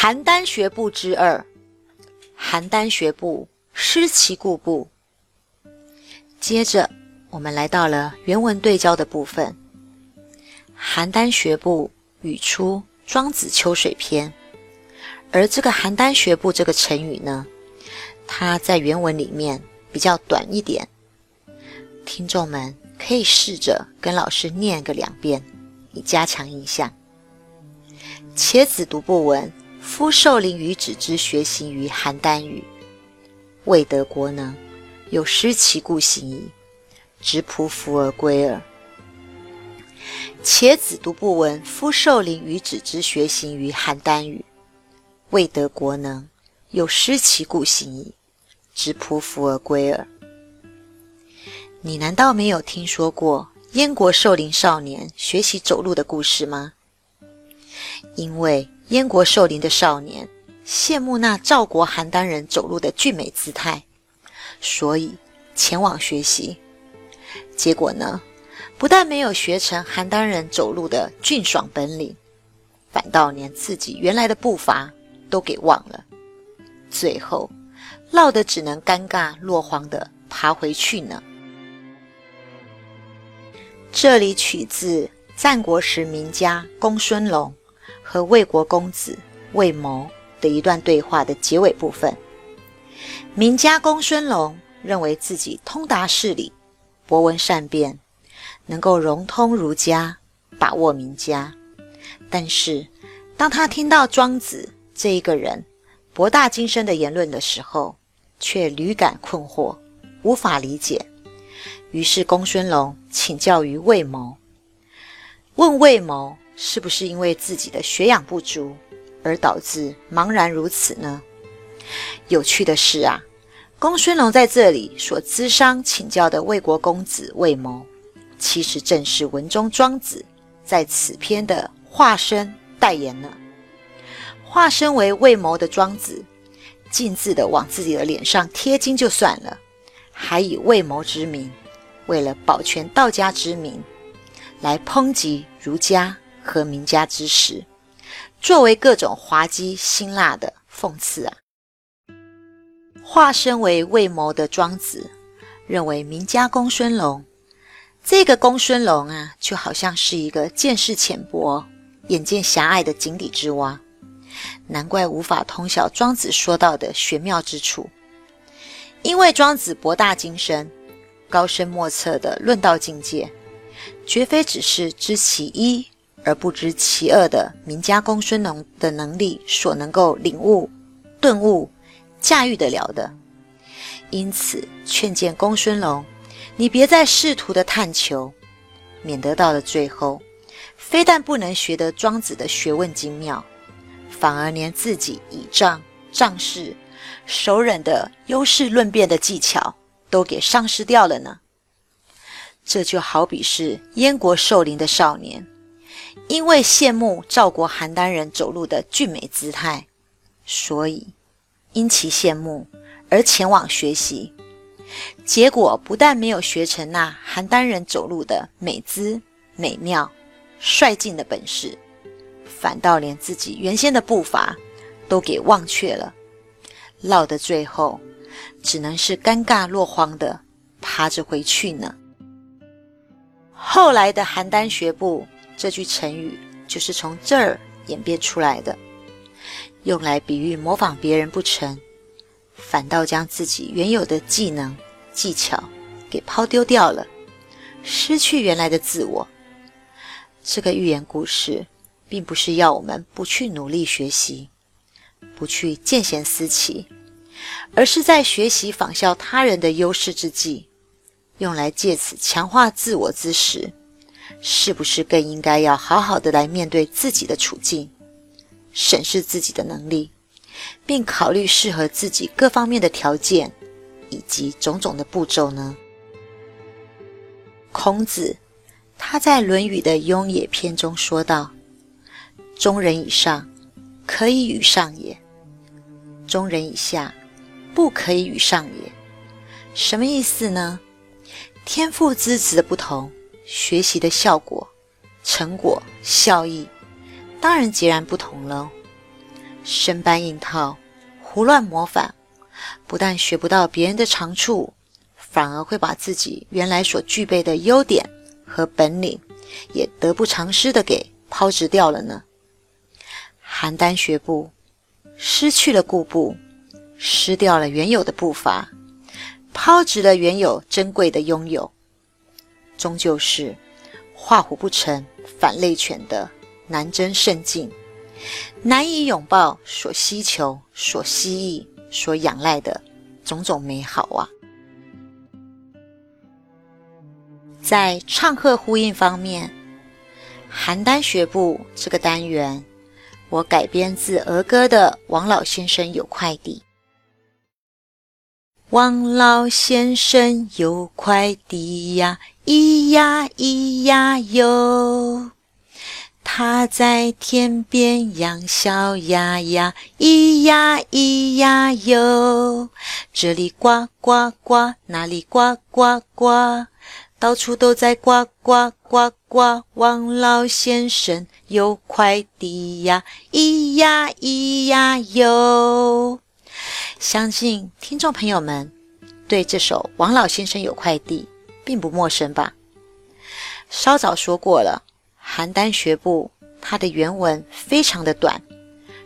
邯郸学步之二，邯郸学步失其故步。接着，我们来到了原文对焦的部分。邯郸学步语出《庄子·秋水篇》，而这个邯郸学步这个成语呢，它在原文里面比较短一点。听众们可以试着跟老师念个两遍，以加强印象。且子独不闻。夫受临于子之学行于邯郸语，未得国能，有失其故行矣。执仆服而归耳。且子独不闻。夫受临于子之学行于邯郸语，未得国能，有失其故行矣。执仆服而归耳。你难道没有听说过燕国寿陵少年学习走路的故事吗？因为。燕国寿陵的少年羡慕那赵国邯郸人走路的俊美姿态，所以前往学习。结果呢，不但没有学成邯郸人走路的俊爽本领，反倒连自己原来的步伐都给忘了。最后，落得只能尴尬落荒的爬回去呢。这里取自战国时名家公孙龙。和魏国公子魏谋的一段对话的结尾部分，名家公孙龙认为自己通达事理，博闻善辩，能够融通儒家，把握名家。但是，当他听到庄子这一个人博大精深的言论的时候，却屡感困惑，无法理解。于是，公孙龙请教于魏谋，问魏谋。是不是因为自己的学养不足而导致茫然如此呢？有趣的是啊，公孙龙在这里所咨商请教的魏国公子魏谋，其实正是文中庄子在此篇的化身代言呢。化身为魏谋的庄子，径自的往自己的脸上贴金就算了，还以魏谋之名，为了保全道家之名，来抨击儒家。和名家之实，作为各种滑稽辛辣的讽刺啊。化身为魏谋的庄子认为名家公孙龙，这个公孙龙啊，就好像是一个见识浅薄、眼界狭隘的井底之蛙，难怪无法通晓庄子说到的玄妙之处。因为庄子博大精深、高深莫测的论道境界，绝非只是知其一。而不知其二的名家公孙龙的能力所能够领悟、顿悟、驾驭得了的，因此劝谏公孙龙，你别再试图的探求，免得到了最后，非但不能学得庄子的学问精妙，反而连自己倚仗、仗势、熟忍的优势论辩的技巧都给丧失掉了呢。这就好比是燕国寿陵的少年。因为羡慕赵国邯郸人走路的俊美姿态，所以因其羡慕而前往学习。结果不但没有学成那邯郸人走路的美姿、美妙、率劲的本事，反倒连自己原先的步伐都给忘却了，落得最后只能是尴尬落荒的爬着回去呢。后来的邯郸学步。这句成语就是从这儿演变出来的，用来比喻模仿别人不成，反倒将自己原有的技能技巧给抛丢掉了，失去原来的自我。这个寓言故事并不是要我们不去努力学习，不去见贤思齐，而是在学习仿效他人的优势之际，用来借此强化自我之时。是不是更应该要好好的来面对自己的处境，审视自己的能力，并考虑适合自己各方面的条件以及种种的步骤呢？孔子他在《论语》的《雍也》篇中说道：“中人以上，可以与上也；中人以下，不可以与上也。”什么意思呢？天赋资质的不同。学习的效果、成果、效益，当然截然不同了。生搬硬套、胡乱模仿，不但学不到别人的长处，反而会把自己原来所具备的优点和本领，也得不偿失的给抛掷掉了呢。邯郸学步失去了固步，失掉了原有的步伐，抛掷了原有珍贵的拥有，终究是画虎不成反类犬的难争胜境，难以拥抱所希求、所希冀、所仰赖的种种美好啊！在唱和呼应方面，邯郸学步这个单元。我改编自儿歌的《王老先生有快递》。王老先生有块地呀，咿呀咿呀哟，他在田边养小鸭呀，咿呀咿呀哟，这里呱呱呱，那里呱呱呱。到处都在呱呱呱呱，王老先生有块地呀，咿呀咿呀哟。相信听众朋友们对这首《王老先生有块地》并不陌生吧？稍早说过了，邯郸学步它的原文非常的短，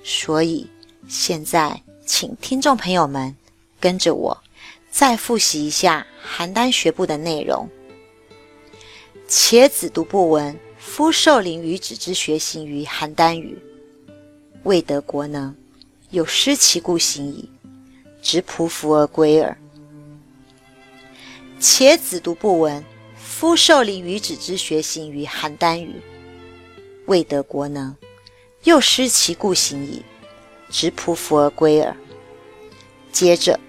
所以现在请听众朋友们跟着我再复习一下邯郸学步的内容。且子独不闻，夫受凌于子之学行于邯郸语，未得国能，有失其故行矣，直匍匐而归耳。且子独不闻，夫受凌于子之学行于邯郸语，未得国能，又失其故行矣，直匍匐而归耳。接着，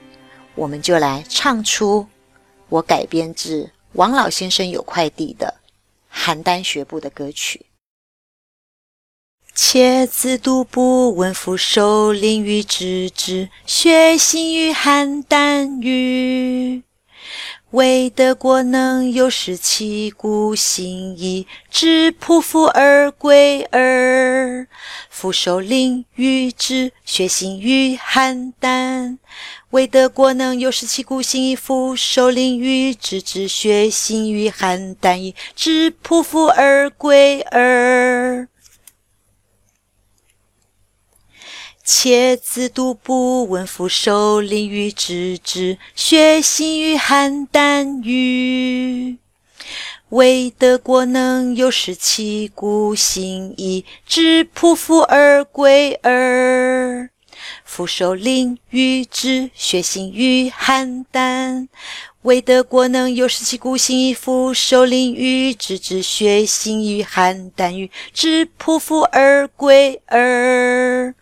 我们就来唱出我改编自。王老先生有块地的邯郸学步的歌曲。且自独不闻，夫受凌于子之学行于邯郸语，未得国能，有失其故行矣，直匍匐而归耳。夫受凌于子学行于邯郸。未得国能，有失其故行矣。夫受凌于子之学行于邯郸矣，直匍匐而归耳。且自独不闻，夫受凌于子之学行于邯郸语，未得国能，有失其故行矣，直匍匐而归耳。夫受凌于子学行于邯郸，未得国能，有失其故行矣。夫受凌于子之学行于邯郸语，直匍匐而归耳。